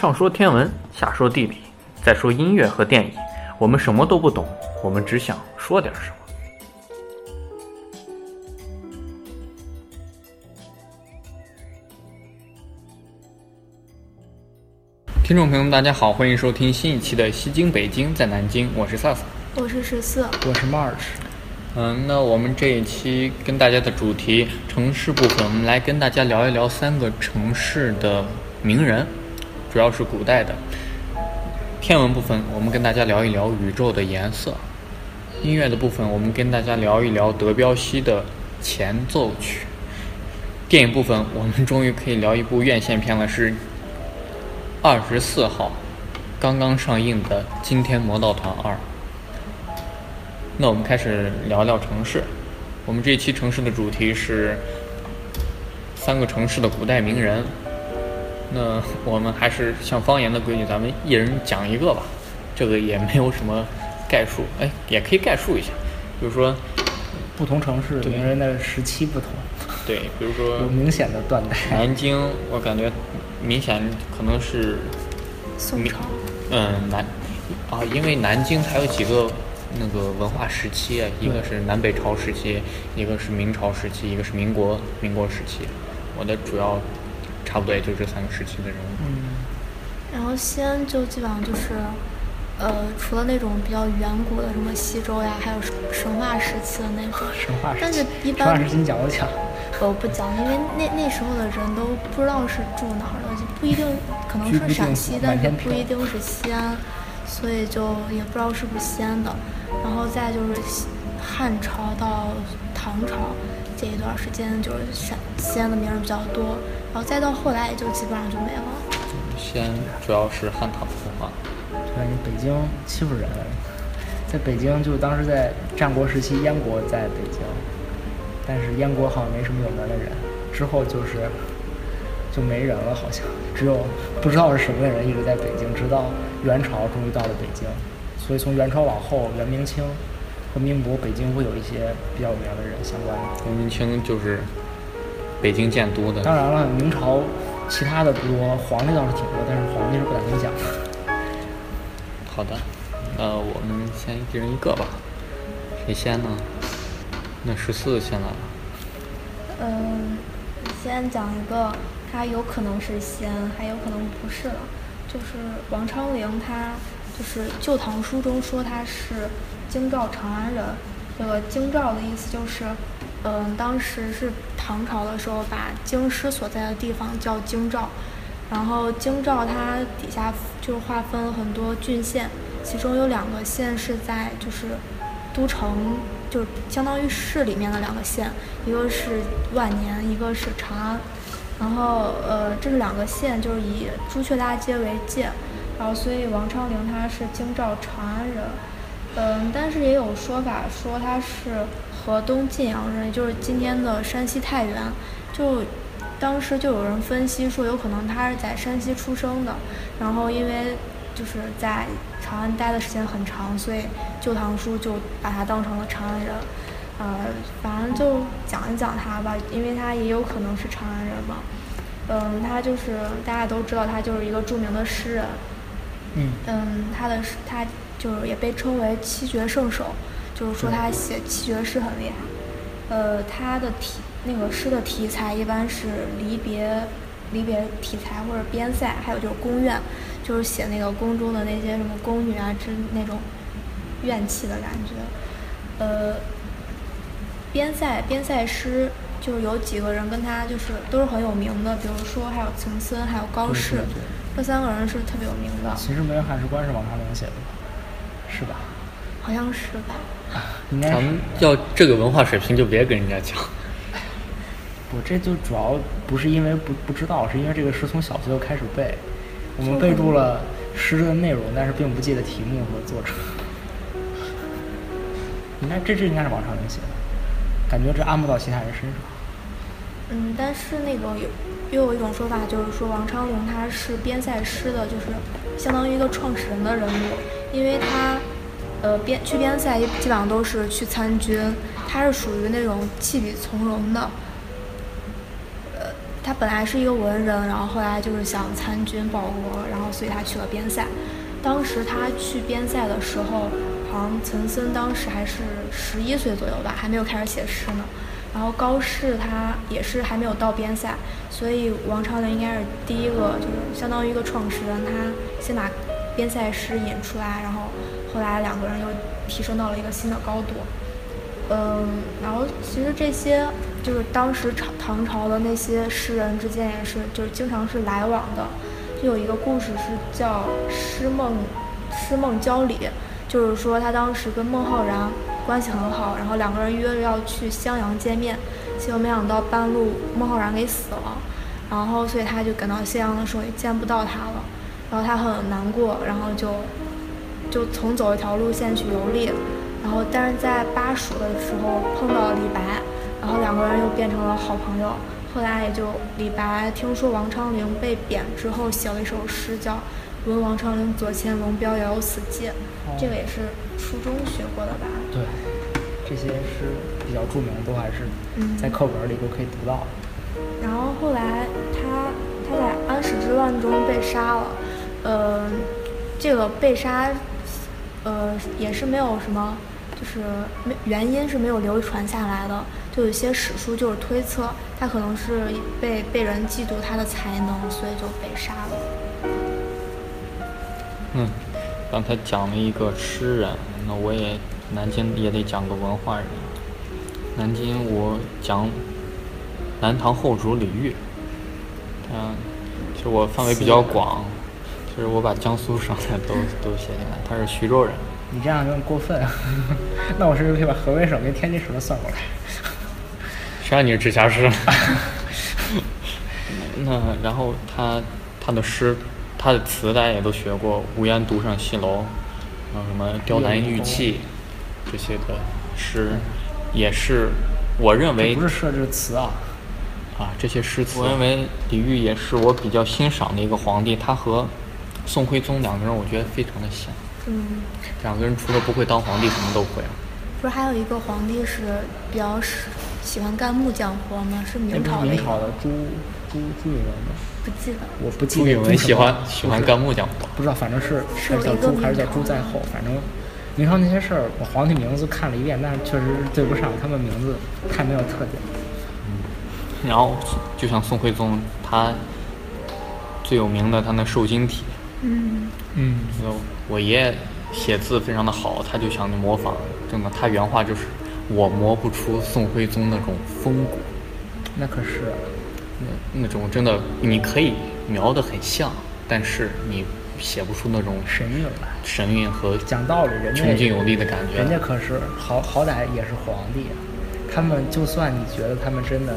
上说天文，下说地理，再说音乐和电影，我们什么都不懂，我们只想说点什么。听众朋友们，大家好，欢迎收听新一期的《西京北京在南京》，我是萨萨。我是十四，我是 March。嗯，那我们这一期跟大家的主题城市部分，我们来跟大家聊一聊三个城市的名人，主要是古代的。天文部分，我们跟大家聊一聊宇宙的颜色；音乐的部分，我们跟大家聊一聊德彪西的前奏曲；电影部分，我们终于可以聊一部院线片了，是二十四号刚刚上映的《惊天魔盗团二》。那我们开始聊聊城市。我们这期城市的主题是三个城市的古代名人。那我们还是像方言的规矩，咱们一人讲一个吧。这个也没有什么概述，哎，也可以概述一下，比如说不同城市名人的时期不同。对，比如说有明显的断代。南京，我感觉明显可能是宋朝。嗯，南啊，因为南京它有几个。那个文化时期，一个是南北朝时期，一个是明朝时期，一个是民国民国时期。我的主要差不多也就这三个时期的人物。嗯。然后西安就基本上就是，呃，除了那种比较远古的什么西周呀，还有神话时期的那种。神话时期。但是一般。神话时期你讲不讲？我不讲，因为那那时候的人都不知道是住哪儿的，就不一定可能是陕西，但是不一定是西安。所以就也不知道是不是西安的，然后再就是汉朝到唐朝这一段时间，就是陕西安的名人比较多，然后再到后来也就基本上就没了。西安主要是汉唐文化。对，你北京欺负人，在北京就当时在战国时期，燕国在北京，但是燕国好像没什么有名的人，之后就是就没人了，好像只有不知道是什么的人一直在北京，直到。元朝终于到了北京，所以从元朝往后，元明清和民国，北京会有一些比较有名的人相关的。元明清就是北京建都的。当然了，明朝其他的不多，皇帝倒是挺多，但是皇帝是不敢明讲的。好的，呃，我们先一人一个吧，谁先呢？那十四先来了。嗯，先讲一个，他有可能是先，还有可能不是了。就是王昌龄，他就是《旧唐书》中说他是京兆长安人。这个京兆的意思就是，嗯，当时是唐朝的时候，把京师所在的地方叫京兆。然后京兆它底下就划分很多郡县，其中有两个县是在就是都城，就相当于市里面的两个县，一个是万年，一个是长安。然后，呃，这是两个县，就是以朱雀大街为界，然后所以王昌龄他是京兆长安人，嗯，但是也有说法说他是河东晋阳人，也就是今天的山西太原，就当时就有人分析说有可能他是在山西出生的，然后因为就是在长安待的时间很长，所以《旧唐书》就把他当成了长安人。呃，反正就讲一讲他吧，因为他也有可能是长安人嘛。嗯，他就是大家都知道，他就是一个著名的诗人。嗯。嗯，他的诗，他就是也被称为七绝圣手，就是说他写七绝诗很厉害。呃，他的题那个诗的题材一般是离别、离别题材或者边塞，还有就是宫怨，就是写那个宫中的那些什么宫女啊之那种怨气的感觉。呃。边塞边塞诗就是有几个人跟他就是都是很有名的，比如说还有岑参，还有高适，这三个人是特别有名的。秦时明汉时关是王昌龄写的吧？是吧？好像是吧。应该咱们要这个文化水平就别跟人家讲。不，这就主要不是因为不不知道，是因为这个诗从小学就开始背，我们背住了诗的内容，但是并不记得题目和作者。应该这这应该是王昌龄写的。感觉这安不到其他人身上。嗯，但是那个有又有一种说法，就是说王昌龄他是边塞诗的，就是相当于一个创始人的人物，因为他呃边去边塞基本上都是去参军，他是属于那种弃笔从戎的。呃，他本来是一个文人，然后后来就是想参军报国，然后所以他去了边塞。当时他去边塞的时候，好像岑参当时还是十一岁左右吧，还没有开始写诗呢。然后高适他也是还没有到边塞，所以王昌龄应该是第一个，就是相当于一个创始人，他先把边塞诗引出来，然后后来两个人又提升到了一个新的高度。嗯，然后其实这些就是当时朝唐朝的那些诗人之间也是，就是经常是来往的。就有一个故事是叫《诗梦诗梦交礼》，就是说他当时跟孟浩然关系很好，然后两个人约着要去襄阳见面，结果没想到半路孟浩然给死了，然后所以他就赶到襄阳的时候也见不到他了，然后他很难过，然后就就重走一条路线去游历。然后，但是在巴蜀的时候碰到了李白，然后两个人又变成了好朋友。后来也就李白听说王昌龄被贬之后，写了一首诗叫《闻王昌龄左迁龙标，遥有此寄》，这个也是初中学过的吧？对，这些是比较著名的，都还是在课本里都可以读到。然后后来他他在安史之乱中被杀了，呃，这个被杀，呃，也是没有什么。就是没原因是没有流传下来的，就有些史书就是推测他可能是被被人嫉妒他的才能，所以就被杀了。嗯，刚才讲了一个诗人，那我也南京也得讲个文化人。南京我讲南唐后主李煜，嗯，其实我范围比较广，就是我把江苏省的都 都写进来。他是徐州人。你这样有点过分，那我是不是可以把河北省跟天津省都算过来？谁让你是直辖市？那然后他他的诗，他的词大家也都学过，“无言独上西楼”，然后什么“雕栏玉砌”这些的诗，也是我认为不是设置词啊啊这些诗词，我认为李煜也是我比较欣赏的一个皇帝，他和宋徽宗两个人我觉得非常的像。嗯，两个人除了不会当皇帝，什么都会啊。不是还有一个皇帝是比较喜喜欢干木匠活吗？是明朝的。明朝的朱朱朱允文吗？不记得。我不记得。朱允文喜欢喜欢干木匠活。不知道，反正是是叫朱还是叫朱在后，反正明朝那些事儿，我皇帝名字看了一遍，但是确实是对不上，他们名字太没有特点。嗯。然后就像宋徽宗，他最有名的他那瘦金体。嗯。嗯。我爷爷写字非常的好，他就想模仿，真的，他原话就是我磨不出宋徽宗那种风骨。那可是，那那种真的你可以描得很像，但是你写不出那种神韵来，神韵和讲道理，人家邛劲有力的感觉。人家可是好好歹也是皇帝，他们就算你觉得他们真的。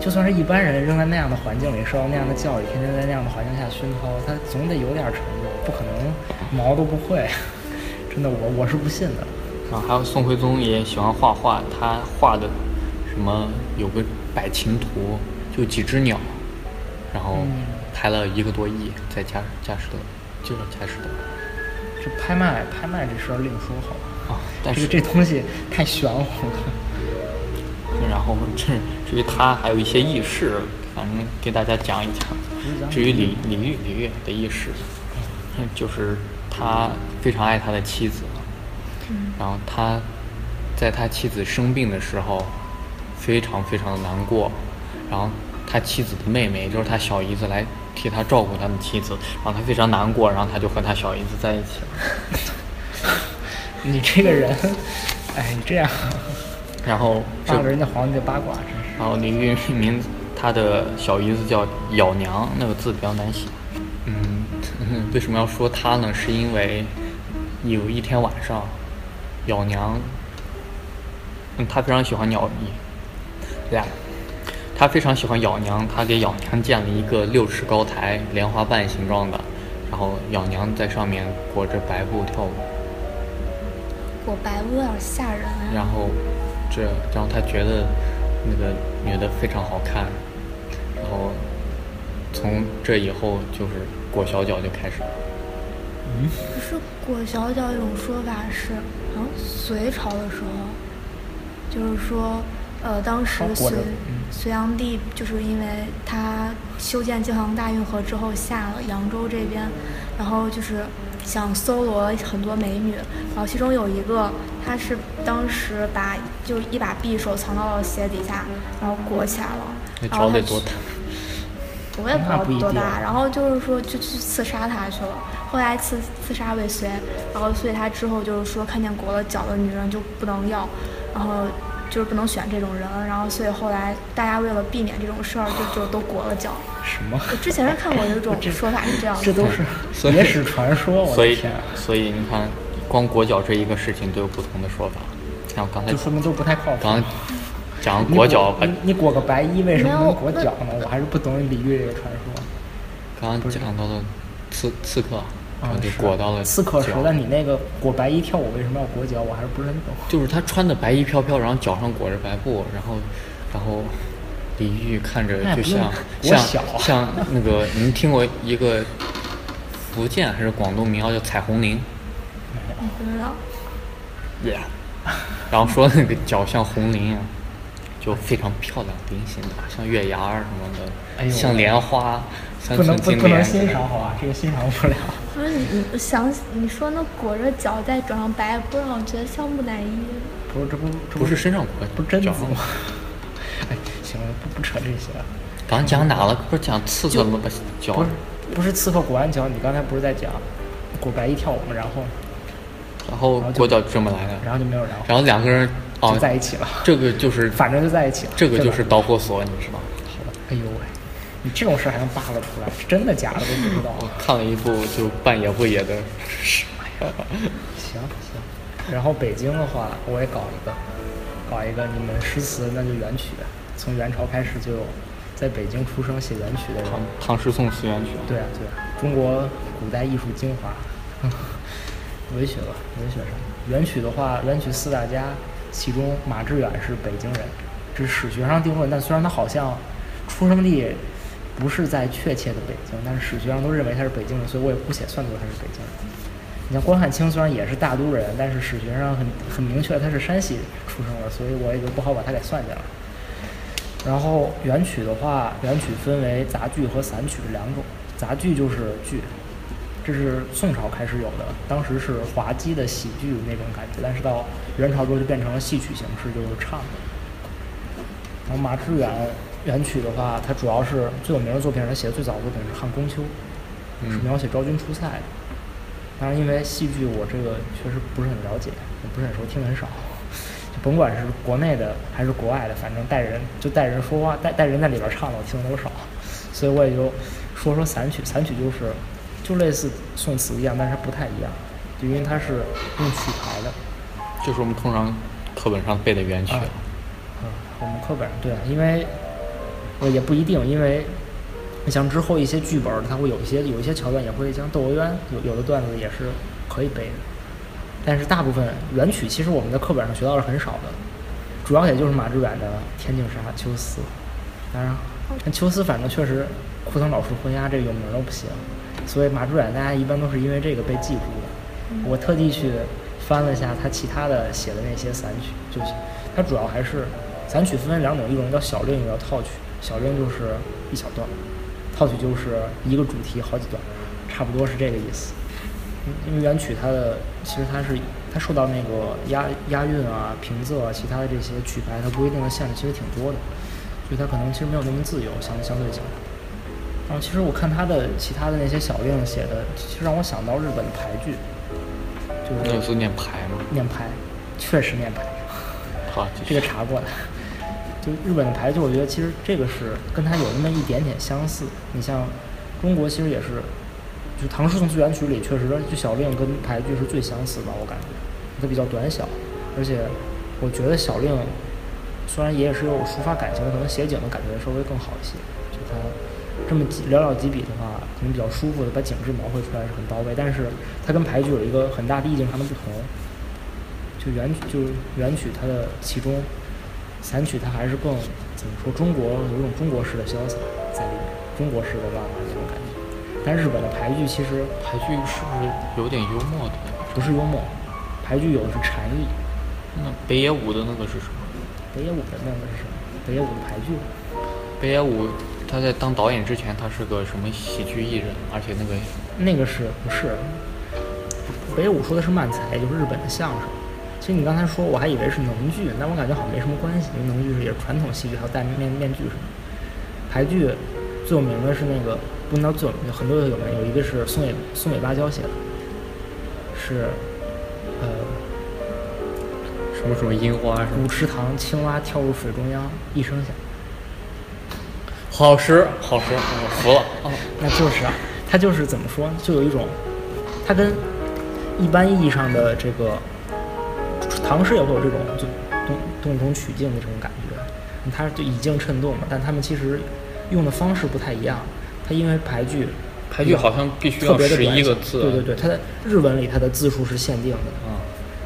就算是一般人扔在那样的环境里，受到那样的教育，天天在那样的环境下熏陶，他总得有点成就，不可能毛都不会。真的，我我是不信的。啊，还有宋徽宗也喜欢画画，他画的什么有个百禽图，就几只鸟，然后拍了一个多亿，在佳佳士得，就是佳士得。这拍卖拍卖这事儿另说好吧？啊，但是这东西太玄乎了。然后这至于他还有一些轶事，反正给大家讲一讲。至于李李煜李煜的轶事，就是他非常爱他的妻子，然后他在他妻子生病的时候，非常非常的难过，然后他妻子的妹妹就是他小姨子来替他照顾他的妻子，然后他非常难过，然后他就和他小姨子在一起了。你这个人，哎，你这样。然后，这个人家皇帝的八卦真是。然后李煜名字，他的小姨子叫咬娘，那个字比较难写。嗯，为什么要说他呢？是因为有一天晚上，咬娘，嗯，他非常喜欢鸟语，对呀，他非常喜欢咬娘，他给咬娘建了一个六尺高台，莲花瓣形状的，然后咬娘在上面裹着白布跳舞。裹白布有点吓人啊。然后。这，然后他觉得那个女的非常好看，然后从这以后就是裹小脚就开始了。嗯，可是裹小脚有种说法是，好像隋朝的时候，就是说，呃，当时隋隋炀帝就是因为他修建京杭大运河之后下了扬州这边，然后就是想搜罗很多美女，然后其中有一个他是当时把就一把匕首藏到了鞋底下，然后裹起来了，然后他多大？我也不知道多大，然后就是说就去刺杀他去了，后来刺刺杀未遂，然后所以他之后就是说看见裹了脚的女人就不能要，然后就是不能选这种人，然后所以后来大家为了避免这种事儿，就就都裹了脚。什么？我之前是看过有一种 说法是这样的，这都是所以野史传说，我所以的天啊！所以你看，光裹脚这一个事情都有不同的说法。像我刚才就说明都不太靠谱。刚讲裹脚，你你裹个白衣为什么能裹脚呢？我还是不懂李煜这个传说。刚刚讲到的刺刺客，然后啊，就裹到了刺客是脚，但你那个裹白衣跳舞为什么要裹脚？我还是不是很懂。就是他穿的白衣飘飘，然后脚上裹着白布，然后然后李煜看着就像像像那个，您听过一个福建还是广东民谣叫彩虹铃？不知道。耶，然后说那个脚像红绫一样，就非常漂亮，菱形的，像月牙儿什么的，哎呦像莲花，像不能不不能。欣赏好吧？这个欣赏不了。你你想你说那裹着脚在转上白不，让我觉得像木乃伊。不是这不这不是身上裹不是贞子脚吗？哎，行了，不不扯这些了。刚讲哪了？不是讲刺客吗？把脚不是不是刺客裹完脚，你刚才不是在讲裹白衣跳舞吗？然后然后裹脚这么来的，然后就没有然后，然后两个人就哦，在一起了，这个就是反正就在一起了。这个就是导火索，你知道吗？哎呦喂，你这种事儿还能扒拉出来？是真的假的都不知道。我看了一部就半野不野的，行行，然后北京的话，我也搞一个，搞一个你们诗词那就元曲，从元朝开始就有在北京出生写元曲的人。唐唐诗宋词元曲。对啊对啊，中国古代艺术精华，文学吧，文学上元曲的话，元曲四大家，其中马致远是北京人，这是史学上定论。但虽然他好像出生地不是在确切的北京，但是史学上都认为他是北京人，所以我也姑且算作他是北京人。你像关汉卿虽然也是大都人，但是史学上很很明确他是山西出生的，所以我也就不好把他给算进来。然后元曲的话，元曲分为杂剧和散曲两种。杂剧就是剧，这是宋朝开始有的，当时是滑稽的喜剧那种感觉，但是到元朝之后就变成了戏曲形式，就是唱的。然后马致远元曲的话，它主要是最有名的作品，他写的最早的作品是《汉宫秋》，是嗯描写昭君出塞的。当然，因为戏剧我这个确实不是很了解，也不是很熟，听的很少。就甭管是国内的还是国外的，反正带人就带人说话，带带人在里边唱的，我听的都少。所以我也就说说散曲，散曲就是就类似宋词一样，但是它不太一样，就因为它是用曲牌的。就是我们通常课本上背的元曲。啊嗯，我们课本上对啊，因为呃也不一定，因为你像之后一些剧本儿，它会有一些有一些桥段也会像《窦娥冤》有有的段子也是可以背的，但是大部分原曲其实我们在课本上学到是很少的，主要也就是马致远的《天净沙》《秋思》，当然，但秋思反正确实枯藤老树昏鸦这个有名儿的不行，所以马致远大家一般都是因为这个被记住的。我特地去翻了一下他其他的写的那些散曲，就是他主要还是散曲分为两种，一种叫小令，一种叫套曲。小令就是一小段，套曲就是一个主题好几段，差不多是这个意思。嗯因为元曲它的其实它是它受到那个押押韵啊、平仄啊、其他的这些曲牌它规定的限制其实挺多的，所以它可能其实没有那么自由，相相对讲。然后其实我看他的其他的那些小令写的，其实让我想到日本的牌剧，就是念牌吗？念牌，确实念牌，好，这个查过来。就日本的牌剧，我觉得其实这个是跟它有那么一点点相似。你像中国其实也是，就唐诗宋词元曲里确实就小令跟牌剧是最相似的，我感觉它比较短小，而且我觉得小令虽然也是有抒发感情的，可能写景的感觉稍微更好一些。就它这么几寥寥几笔的话，可能比较舒服的把景致描绘出来是很到位，但是它跟牌剧有一个很大的意境上的不同。就元曲，就是元曲它的其中，散曲它还是更怎么说？中国有一种中国式的潇洒在里面，中国式的浪漫那种感觉。但日本的排剧其实排剧是不是有点幽默的？不是幽默，排剧有的是禅意。那北野武的那个是什么？北野武的那个是什么？北野武的排剧。北野武他在当导演之前，他是个什么喜剧艺人，而且那个那个是不是？北野武说的是漫才，也就是日本的相声。其实你刚才说，我还以为是能剧，但我感觉好像没什么关系，因为能剧是也是传统戏剧，还有戴面面具什么。排剧最有名的是那个，不能叫最有名，很多有名，有一个是松尾松尾芭蕉写的，是呃什么什么樱花什么古池塘青蛙跳入水中央，一声响。好诗好诗，我服了。哦，那就是啊，它就是怎么说，就有一种，它跟一般意义上的这个唐诗也会有这种就动动中取静的这种感觉，它就以静衬动嘛，但他们其实用的方式不太一样。它因为排句，排句好像必须特要十一个字。对对对，它的日文里它的字数是限定的，啊，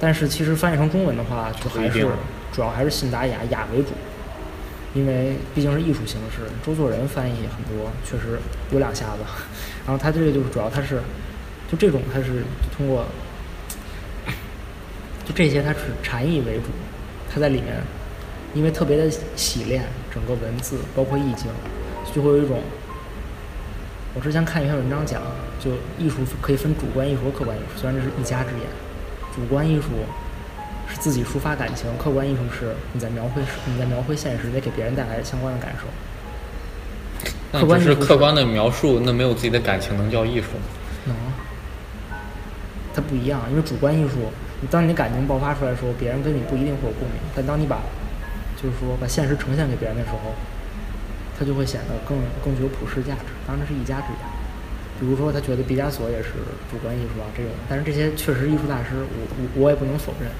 但是其实翻译成中文的话，就还是主要还是信达雅雅为主，因为毕竟是艺术形式。周作人翻译很多，确实有两下子。然后他这个就是主要他是就这种他是通过就这些它是禅意为主，它在里面因为特别的洗练整个文字，包括意境，就会有一种。我之前看一篇文章讲，就艺术可以分主观艺术和客观艺术，虽然这是一家之言。主观艺术是自己抒发感情，客观艺术是你在描绘你在描绘现实，得给别人带来相关的感受。那客观是客观的描述，那没有自己的感情能叫艺术吗？能，它不一样，因为主观艺术，你当你的感情爆发出来的时候，别人跟你不一定会有共鸣，但当你把就是说把现实呈现给别人的时候，他就会显得更更具有普世价值。当然，这是一家之言。比如说，他觉得毕加索也是主观艺术啊，这种，但是这些确实艺术大师，我我我也不能否认。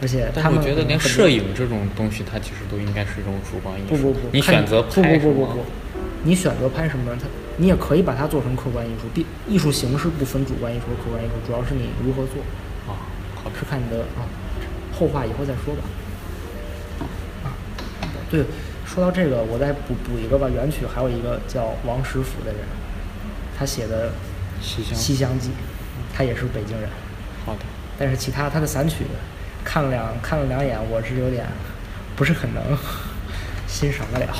而且他们但我觉得连摄影这种东西，它其实都应该是一种主观艺术。不不不，你选择不拍什么不不不不，你选择拍什么，它你也可以把它做成客观艺术。毕艺术形式不分主观艺术和客观艺术，主要是你如何做，是看你的啊。后话以后再说吧。啊，对，说到这个，我再补补一个吧。原曲还有一个叫王实甫的人，他写的西厢《西厢记》，他也是北京人。好的，但是其他他的散曲看了两看了两眼，我是有点不是很能欣赏得了。